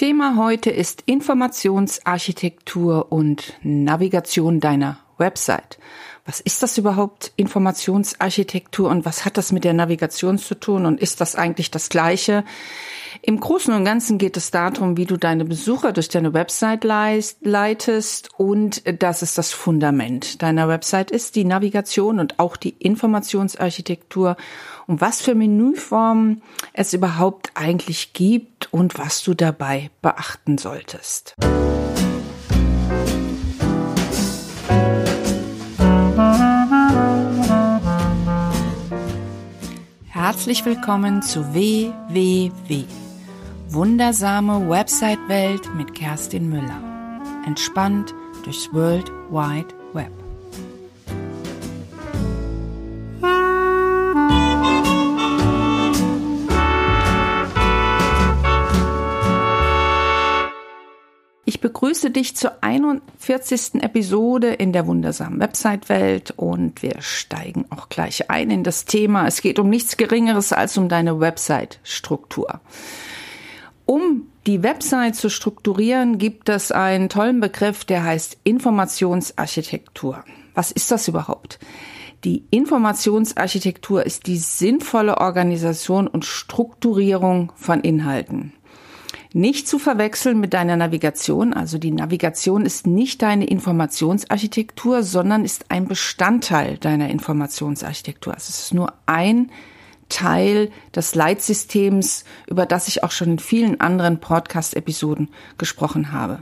Thema heute ist Informationsarchitektur und Navigation deiner Website. Was ist das überhaupt, Informationsarchitektur und was hat das mit der Navigation zu tun und ist das eigentlich das Gleiche? Im Großen und Ganzen geht es darum, wie du deine Besucher durch deine Website leitest und das ist das Fundament deiner Website ist, die Navigation und auch die Informationsarchitektur und was für Menüformen es überhaupt eigentlich gibt und was du dabei beachten solltest. Herzlich willkommen zu WWW. Wundersame Website-Welt mit Kerstin Müller. Entspannt durchs World Wide Web. Begrüße dich zur 41. Episode in der wundersamen Website-Welt und wir steigen auch gleich ein in das Thema. Es geht um nichts Geringeres als um deine Website-Struktur. Um die Website zu strukturieren, gibt es einen tollen Begriff, der heißt Informationsarchitektur. Was ist das überhaupt? Die Informationsarchitektur ist die sinnvolle Organisation und Strukturierung von Inhalten. Nicht zu verwechseln mit deiner Navigation. Also die Navigation ist nicht deine Informationsarchitektur, sondern ist ein Bestandteil deiner Informationsarchitektur. Also es ist nur ein Teil des Leitsystems, über das ich auch schon in vielen anderen Podcast-Episoden gesprochen habe.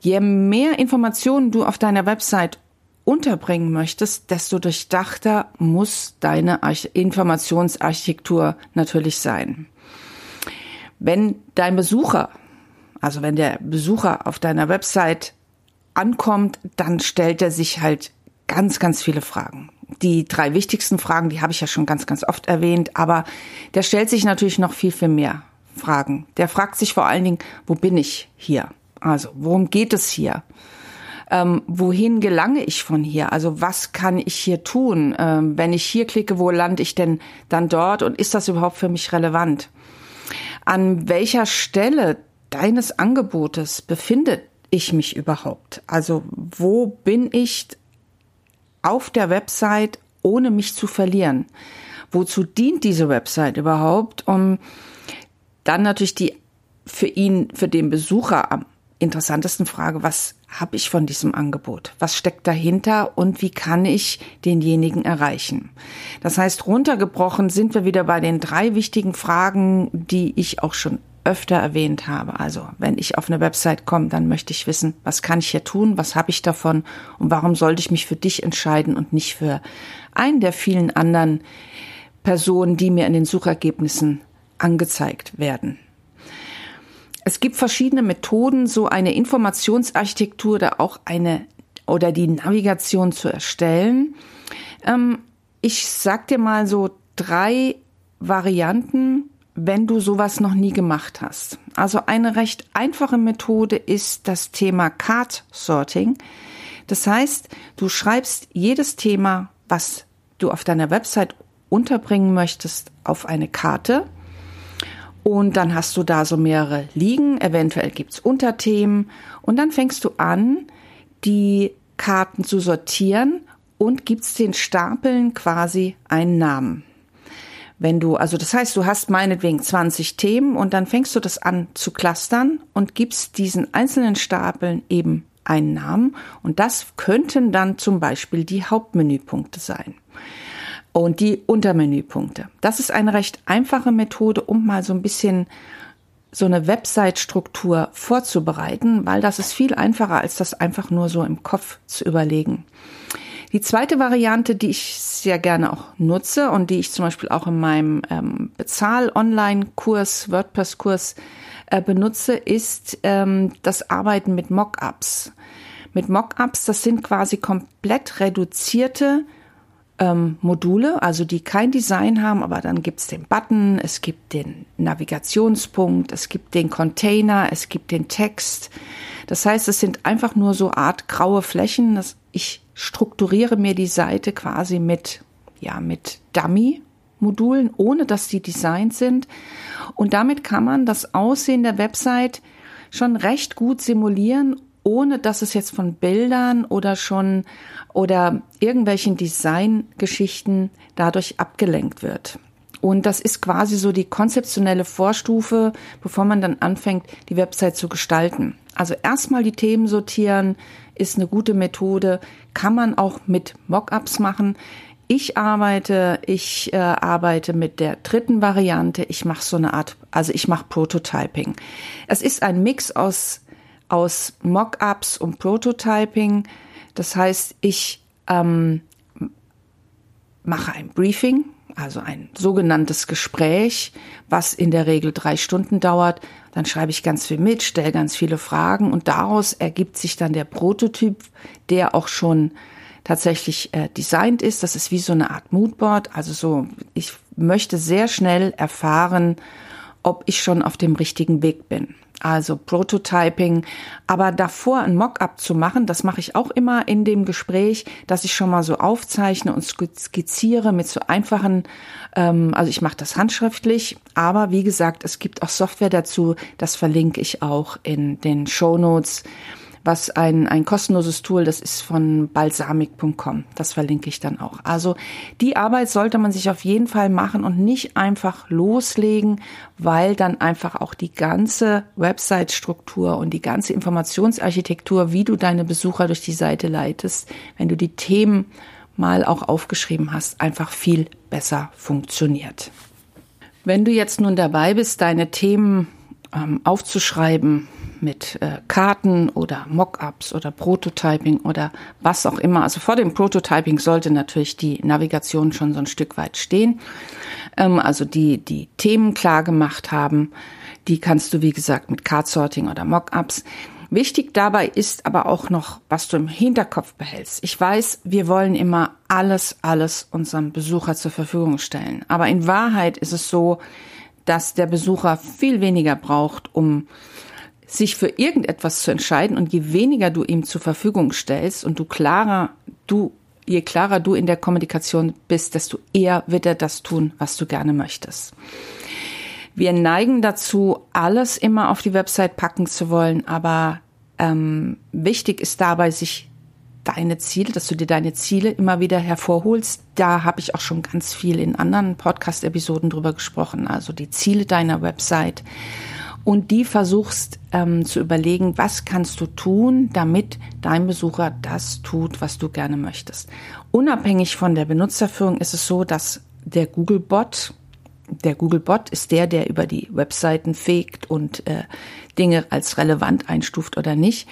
Je mehr Informationen du auf deiner Website unterbringen möchtest, desto durchdachter muss deine Informationsarchitektur natürlich sein. Wenn dein Besucher, also wenn der Besucher auf deiner Website ankommt, dann stellt er sich halt ganz, ganz viele Fragen die drei wichtigsten Fragen, die habe ich ja schon ganz, ganz oft erwähnt, aber der stellt sich natürlich noch viel, viel mehr Fragen. Der fragt sich vor allen Dingen, wo bin ich hier? Also, worum geht es hier? Ähm, wohin gelange ich von hier? Also was kann ich hier tun? Ähm, wenn ich hier klicke, wo lande ich denn dann dort? Und ist das überhaupt für mich relevant? An welcher Stelle deines Angebotes befinde ich mich überhaupt? Also wo bin ich auf der Website, ohne mich zu verlieren. Wozu dient diese Website überhaupt? Um dann natürlich die für ihn, für den Besucher am interessantesten Frage, was habe ich von diesem Angebot? Was steckt dahinter und wie kann ich denjenigen erreichen? Das heißt, runtergebrochen sind wir wieder bei den drei wichtigen Fragen, die ich auch schon öfter erwähnt habe. Also wenn ich auf eine Website komme, dann möchte ich wissen, was kann ich hier tun, was habe ich davon und warum sollte ich mich für dich entscheiden und nicht für einen der vielen anderen Personen, die mir in den Suchergebnissen angezeigt werden. Es gibt verschiedene Methoden, so eine Informationsarchitektur oder auch eine oder die Navigation zu erstellen. Ähm, ich sag dir mal so drei Varianten, wenn du sowas noch nie gemacht hast. Also eine recht einfache Methode ist das Thema Card Sorting. Das heißt, du schreibst jedes Thema, was du auf deiner Website unterbringen möchtest, auf eine Karte. Und dann hast du da so mehrere liegen. Eventuell gibt's Unterthemen. Und dann fängst du an, die Karten zu sortieren und gibst den Stapeln quasi einen Namen. Wenn du, also das heißt, du hast meinetwegen 20 Themen und dann fängst du das an zu clustern und gibst diesen einzelnen Stapeln eben einen Namen und das könnten dann zum Beispiel die Hauptmenüpunkte sein und die Untermenüpunkte. Das ist eine recht einfache Methode, um mal so ein bisschen so eine Website-Struktur vorzubereiten, weil das ist viel einfacher, als das einfach nur so im Kopf zu überlegen. Die zweite Variante, die ich sehr gerne auch nutze und die ich zum Beispiel auch in meinem ähm, Bezahl-Online-Kurs, WordPress-Kurs äh, benutze, ist ähm, das Arbeiten mit Mockups. Mit Mockups, das sind quasi komplett reduzierte ähm, Module, also die kein Design haben, aber dann gibt's den Button, es gibt den Navigationspunkt, es gibt den Container, es gibt den Text. Das heißt, es sind einfach nur so Art graue Flächen. Das, ich strukturiere mir die Seite quasi mit, ja, mit Dummy Modulen, ohne dass die designt sind. Und damit kann man das Aussehen der Website schon recht gut simulieren, ohne dass es jetzt von Bildern oder schon oder irgendwelchen Designgeschichten dadurch abgelenkt wird. Und das ist quasi so die konzeptionelle Vorstufe, bevor man dann anfängt, die Website zu gestalten. Also erstmal die Themen sortieren ist eine gute Methode, kann man auch mit Mockups machen. Ich arbeite, ich äh, arbeite mit der dritten Variante. Ich mache so eine Art, also ich mache Prototyping. Es ist ein Mix aus aus Mockups und Prototyping. Das heißt, ich ähm, mache ein Briefing, also ein sogenanntes Gespräch, was in der Regel drei Stunden dauert. Dann schreibe ich ganz viel mit, stelle ganz viele Fragen und daraus ergibt sich dann der Prototyp, der auch schon tatsächlich äh, designt ist. Das ist wie so eine Art Moodboard. Also so, ich möchte sehr schnell erfahren, ob ich schon auf dem richtigen Weg bin also Prototyping. Aber davor ein Mockup zu machen, das mache ich auch immer in dem Gespräch, dass ich schon mal so aufzeichne und skizziere mit so einfachen, ähm, also ich mache das handschriftlich, aber wie gesagt, es gibt auch Software dazu, das verlinke ich auch in den Show Notes was ein, ein kostenloses Tool, das ist von balsamic.com. Das verlinke ich dann auch. Also die Arbeit sollte man sich auf jeden Fall machen und nicht einfach loslegen, weil dann einfach auch die ganze Website-Struktur und die ganze Informationsarchitektur, wie du deine Besucher durch die Seite leitest, wenn du die Themen mal auch aufgeschrieben hast, einfach viel besser funktioniert. Wenn du jetzt nun dabei bist, deine Themen ähm, aufzuschreiben, mit äh, Karten oder Mockups oder Prototyping oder was auch immer. Also vor dem Prototyping sollte natürlich die Navigation schon so ein Stück weit stehen. Ähm, also die, die Themen klar gemacht haben. Die kannst du, wie gesagt, mit Card-Sorting oder Mockups. Wichtig dabei ist aber auch noch, was du im Hinterkopf behältst. Ich weiß, wir wollen immer alles, alles unserem Besucher zur Verfügung stellen. Aber in Wahrheit ist es so, dass der Besucher viel weniger braucht, um sich für irgendetwas zu entscheiden und je weniger du ihm zur Verfügung stellst und du klarer, du, je klarer du in der Kommunikation bist, desto eher wird er das tun, was du gerne möchtest. Wir neigen dazu, alles immer auf die Website packen zu wollen, aber ähm, wichtig ist dabei, sich deine Ziele, dass du dir deine Ziele immer wieder hervorholst. Da habe ich auch schon ganz viel in anderen Podcast-Episoden drüber gesprochen. Also die Ziele deiner Website und die versuchst ähm, zu überlegen, was kannst du tun, damit dein Besucher das tut, was du gerne möchtest. Unabhängig von der Benutzerführung ist es so, dass der Google-Bot, der Google-Bot ist der, der über die Webseiten fegt und äh, Dinge als relevant einstuft oder nicht.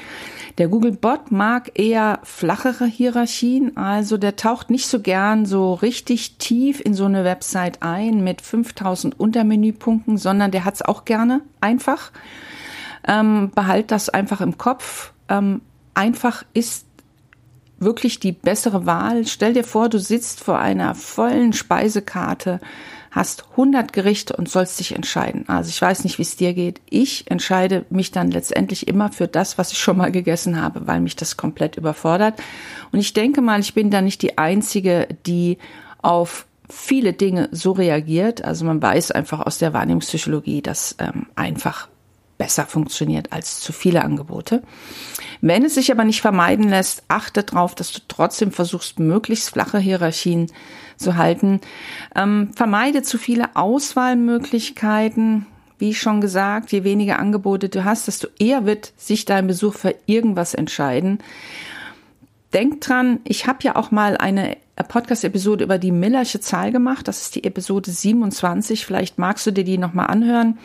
Der Google-Bot mag eher flachere Hierarchien, also der taucht nicht so gern so richtig tief in so eine Website ein mit 5000 Untermenüpunkten, sondern der hat's auch gerne einfach. Ähm, behalt das einfach im Kopf. Ähm, einfach ist wirklich die bessere Wahl. Stell dir vor, du sitzt vor einer vollen Speisekarte hast 100 Gerichte und sollst dich entscheiden. Also ich weiß nicht, wie es dir geht. Ich entscheide mich dann letztendlich immer für das, was ich schon mal gegessen habe, weil mich das komplett überfordert. Und ich denke mal, ich bin da nicht die Einzige, die auf viele Dinge so reagiert. Also man weiß einfach aus der Wahrnehmungspsychologie, dass ähm, einfach besser funktioniert als zu viele Angebote. Wenn es sich aber nicht vermeiden lässt, achte darauf, dass du trotzdem versuchst, möglichst flache Hierarchien zu halten. Ähm, vermeide zu viele Auswahlmöglichkeiten. Wie schon gesagt, je weniger Angebote du hast, desto eher wird sich dein Besuch für irgendwas entscheiden. Denk dran, ich habe ja auch mal eine Podcast-Episode über die Millersche Zahl gemacht. Das ist die Episode 27. Vielleicht magst du dir die nochmal anhören.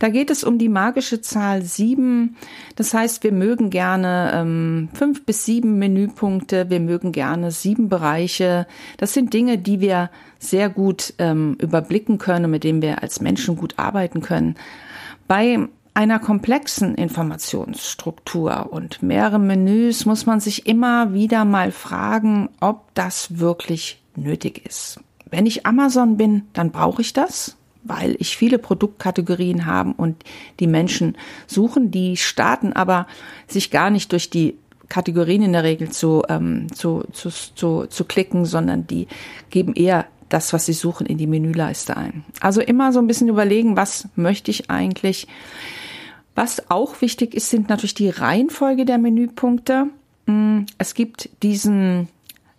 Da geht es um die magische Zahl 7. Das heißt, wir mögen gerne ähm, fünf bis sieben Menüpunkte. Wir mögen gerne sieben Bereiche. Das sind Dinge, die wir sehr gut ähm, überblicken können, mit denen wir als Menschen gut arbeiten können. Bei einer komplexen Informationsstruktur und mehreren Menüs muss man sich immer wieder mal fragen, ob das wirklich nötig ist. Wenn ich Amazon bin, dann brauche ich das, weil ich viele Produktkategorien habe und die Menschen suchen, die starten aber sich gar nicht durch die Kategorien in der Regel zu, ähm, zu, zu, zu, zu klicken, sondern die geben eher das, was Sie suchen, in die Menüleiste ein. Also immer so ein bisschen überlegen, was möchte ich eigentlich. Was auch wichtig ist, sind natürlich die Reihenfolge der Menüpunkte. Hm, es gibt diesen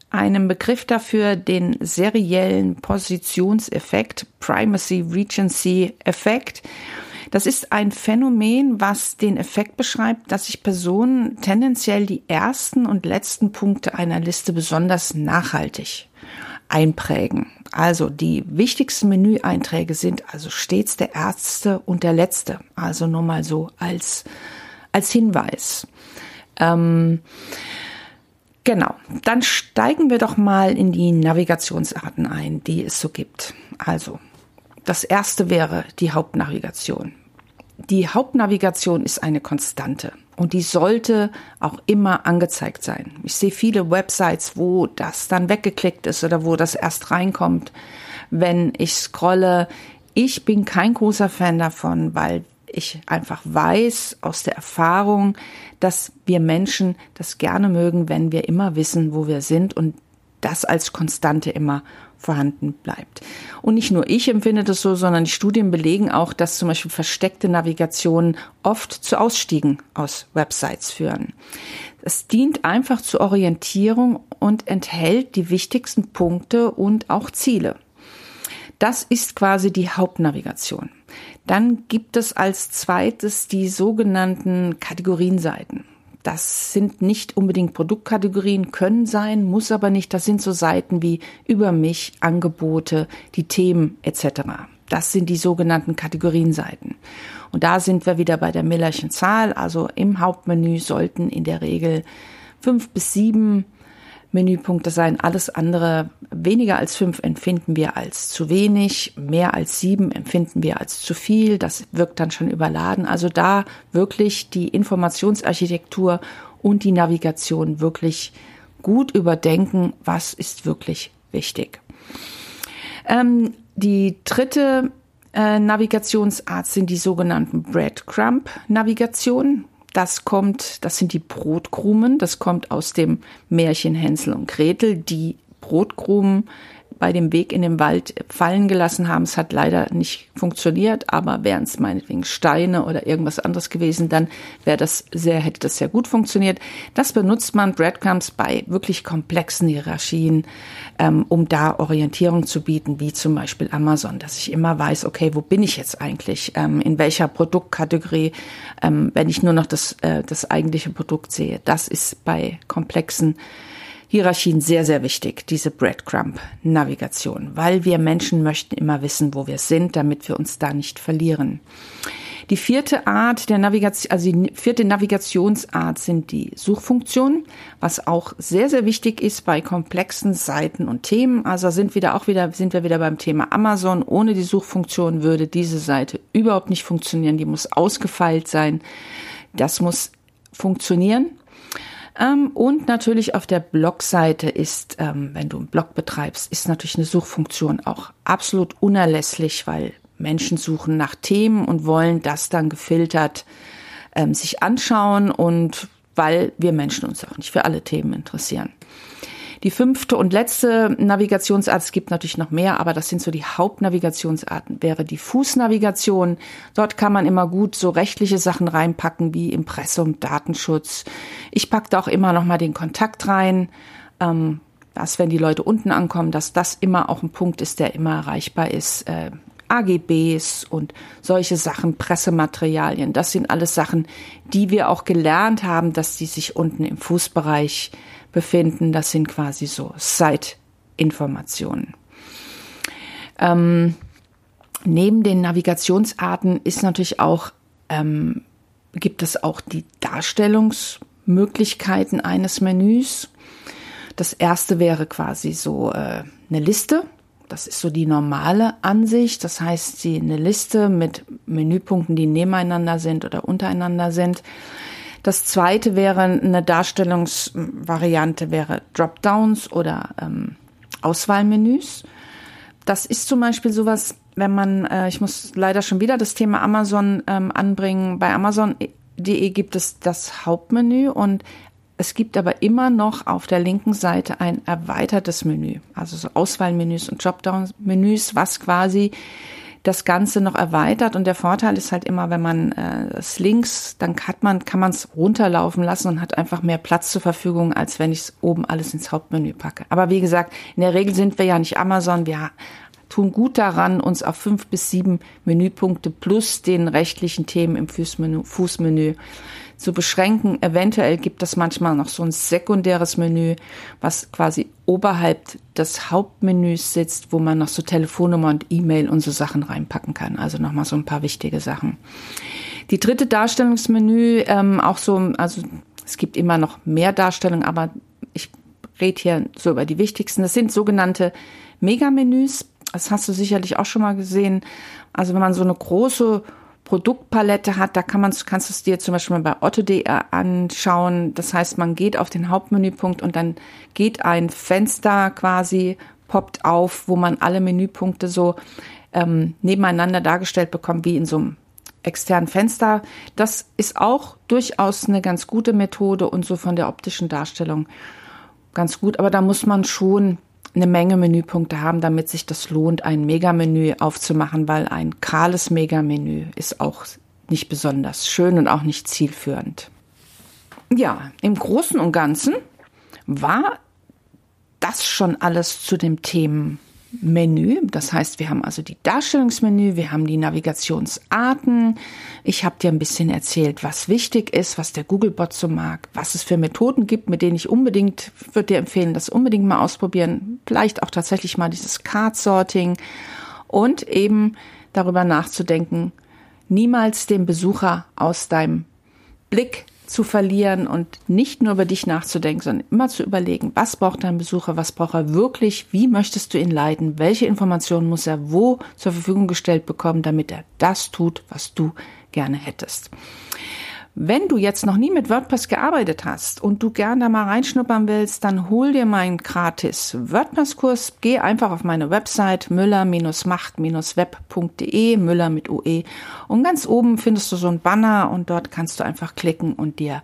einen Begriff dafür, den seriellen Positionseffekt, Primacy Regency Effekt. Das ist ein Phänomen, was den Effekt beschreibt, dass sich Personen tendenziell die ersten und letzten Punkte einer Liste besonders nachhaltig einprägen. Also die wichtigsten Menüeinträge sind also stets der erste und der letzte. Also nur mal so als, als Hinweis. Ähm, Genau, dann steigen wir doch mal in die Navigationsarten ein, die es so gibt. Also, das erste wäre die Hauptnavigation. Die Hauptnavigation ist eine Konstante und die sollte auch immer angezeigt sein. Ich sehe viele Websites, wo das dann weggeklickt ist oder wo das erst reinkommt, wenn ich scrolle. Ich bin kein großer Fan davon, weil ich einfach weiß aus der Erfahrung, dass wir Menschen das gerne mögen, wenn wir immer wissen, wo wir sind und das als Konstante immer vorhanden bleibt. Und nicht nur ich empfinde das so, sondern die Studien belegen auch, dass zum Beispiel versteckte Navigationen oft zu Ausstiegen aus Websites führen. Es dient einfach zur Orientierung und enthält die wichtigsten Punkte und auch Ziele. Das ist quasi die Hauptnavigation. Dann gibt es als zweites die sogenannten Kategorienseiten. Das sind nicht unbedingt Produktkategorien, können sein, muss aber nicht. Das sind so Seiten wie über mich, Angebote, die Themen etc. Das sind die sogenannten Kategorienseiten. Und da sind wir wieder bei der Millerschen Zahl. Also im Hauptmenü sollten in der Regel fünf bis sieben Menüpunkte sein. Alles andere, weniger als fünf empfinden wir als zu wenig, mehr als sieben empfinden wir als zu viel. Das wirkt dann schon überladen. Also da wirklich die Informationsarchitektur und die Navigation wirklich gut überdenken, was ist wirklich wichtig. Ähm, die dritte äh, Navigationsart sind die sogenannten Breadcrumb-Navigationen. Das kommt, das sind die Brotkrumen, das kommt aus dem Märchen Hänsel und Gretel. Die Brotkrumen bei dem Weg in den Wald fallen gelassen haben. Es hat leider nicht funktioniert, aber wären es meinetwegen Steine oder irgendwas anderes gewesen, dann wäre das sehr, hätte das sehr gut funktioniert. Das benutzt man Breadcrumbs bei wirklich komplexen Hierarchien, ähm, um da Orientierung zu bieten, wie zum Beispiel Amazon, dass ich immer weiß, okay, wo bin ich jetzt eigentlich, ähm, in welcher Produktkategorie, ähm, wenn ich nur noch das, äh, das eigentliche Produkt sehe. Das ist bei komplexen Hierarchien sehr, sehr wichtig, diese Breadcrumb-Navigation, weil wir Menschen möchten immer wissen, wo wir sind, damit wir uns da nicht verlieren. Die vierte Art der Navigation, also die vierte Navigationsart sind die Suchfunktionen, was auch sehr, sehr wichtig ist bei komplexen Seiten und Themen. Also sind wieder auch wieder, sind wir wieder beim Thema Amazon. Ohne die Suchfunktion würde diese Seite überhaupt nicht funktionieren. Die muss ausgefeilt sein. Das muss funktionieren. Ähm, und natürlich auf der Blogseite ist, ähm, wenn du einen Blog betreibst, ist natürlich eine Suchfunktion auch absolut unerlässlich, weil Menschen suchen nach Themen und wollen das dann gefiltert ähm, sich anschauen und weil wir Menschen uns auch nicht für alle Themen interessieren. Die fünfte und letzte Navigationsart, es gibt natürlich noch mehr, aber das sind so die Hauptnavigationsarten, wäre die Fußnavigation. Dort kann man immer gut so rechtliche Sachen reinpacken wie Impressum, Datenschutz. Ich packe da auch immer noch mal den Kontakt rein. Ähm, dass wenn die Leute unten ankommen, dass das immer auch ein Punkt ist, der immer erreichbar ist. Äh, AGBs und solche Sachen, Pressematerialien, das sind alles Sachen, die wir auch gelernt haben, dass die sich unten im Fußbereich befinden. Das sind quasi so Site-Informationen. Ähm, neben den Navigationsarten ist natürlich auch, ähm, gibt es auch die Darstellungsmöglichkeiten eines Menüs. Das erste wäre quasi so äh, eine Liste. Das ist so die normale Ansicht. Das heißt, sie eine Liste mit Menüpunkten, die nebeneinander sind oder untereinander sind. Das zweite wäre eine Darstellungsvariante, wäre Dropdowns oder ähm, Auswahlmenüs. Das ist zum Beispiel sowas, wenn man, äh, ich muss leider schon wieder das Thema Amazon ähm, anbringen. Bei Amazon.de gibt es das Hauptmenü und Es gibt aber immer noch auf der linken Seite ein erweitertes Menü, also so Auswahlmenüs und Dropdown-Menüs, was quasi das Ganze noch erweitert. Und der Vorteil ist halt immer, wenn man äh, es links, dann hat man, kann man es runterlaufen lassen und hat einfach mehr Platz zur Verfügung, als wenn ich es oben alles ins Hauptmenü packe. Aber wie gesagt, in der Regel sind wir ja nicht Amazon. Wir tun gut daran, uns auf fünf bis sieben Menüpunkte plus den rechtlichen Themen im Fußmenü, Fußmenü zu beschränken. Eventuell gibt es manchmal noch so ein sekundäres Menü, was quasi oberhalb des Hauptmenüs sitzt, wo man noch so Telefonnummer und E-Mail und so Sachen reinpacken kann. Also nochmal so ein paar wichtige Sachen. Die dritte Darstellungsmenü, ähm, auch so, also es gibt immer noch mehr Darstellungen, aber ich rede hier so über die wichtigsten. Das sind sogenannte Megamenüs. Das hast du sicherlich auch schon mal gesehen. Also wenn man so eine große Produktpalette hat, da kann man, kannst du es dir zum Beispiel mal bei otto.de anschauen. Das heißt, man geht auf den Hauptmenüpunkt und dann geht ein Fenster quasi, poppt auf, wo man alle Menüpunkte so ähm, nebeneinander dargestellt bekommt, wie in so einem externen Fenster. Das ist auch durchaus eine ganz gute Methode und so von der optischen Darstellung ganz gut. Aber da muss man schon eine Menge Menüpunkte haben, damit sich das lohnt, ein Megamenü aufzumachen, weil ein kahles Megamenü ist auch nicht besonders schön und auch nicht zielführend. Ja, im Großen und Ganzen war das schon alles zu dem Themen Menü. Das heißt, wir haben also die Darstellungsmenü, wir haben die Navigationsarten. Ich habe dir ein bisschen erzählt, was wichtig ist, was der Googlebot so mag, was es für Methoden gibt, mit denen ich unbedingt, würde dir empfehlen, das unbedingt mal ausprobieren. Vielleicht auch tatsächlich mal dieses Card-Sorting und eben darüber nachzudenken, niemals den Besucher aus deinem Blick zu verlieren und nicht nur über dich nachzudenken, sondern immer zu überlegen, was braucht dein Besucher, was braucht er wirklich, wie möchtest du ihn leiten, welche Informationen muss er wo zur Verfügung gestellt bekommen, damit er das tut, was du gerne hättest. Wenn du jetzt noch nie mit WordPress gearbeitet hast und du gerne da mal reinschnuppern willst, dann hol dir meinen gratis WordPress-Kurs. Geh einfach auf meine Website müller-macht-web.de, Müller mit UE. Und ganz oben findest du so ein Banner und dort kannst du einfach klicken und dir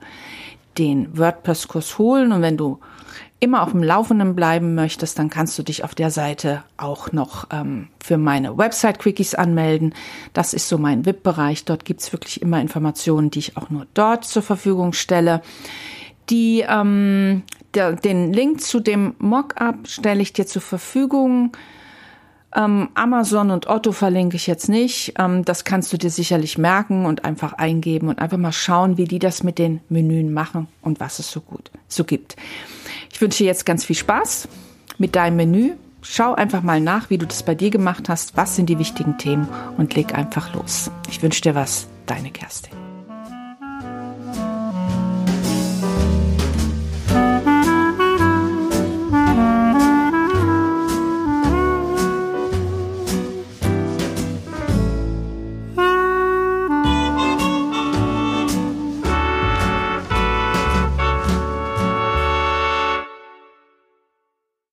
den WordPress-Kurs holen. Und wenn du immer auf dem Laufenden bleiben möchtest, dann kannst du dich auf der Seite auch noch ähm, für meine Website-Quickies anmelden. Das ist so mein VIP-Bereich. Dort gibt's wirklich immer Informationen, die ich auch nur dort zur Verfügung stelle. Die, ähm, der, den Link zu dem Mockup stelle ich dir zur Verfügung. Ähm, Amazon und Otto verlinke ich jetzt nicht. Ähm, das kannst du dir sicherlich merken und einfach eingeben und einfach mal schauen, wie die das mit den Menüen machen und was es so gut so gibt. Ich wünsche dir jetzt ganz viel Spaß mit deinem Menü. Schau einfach mal nach, wie du das bei dir gemacht hast. Was sind die wichtigen Themen und leg einfach los. Ich wünsche dir was. Deine Kerstin.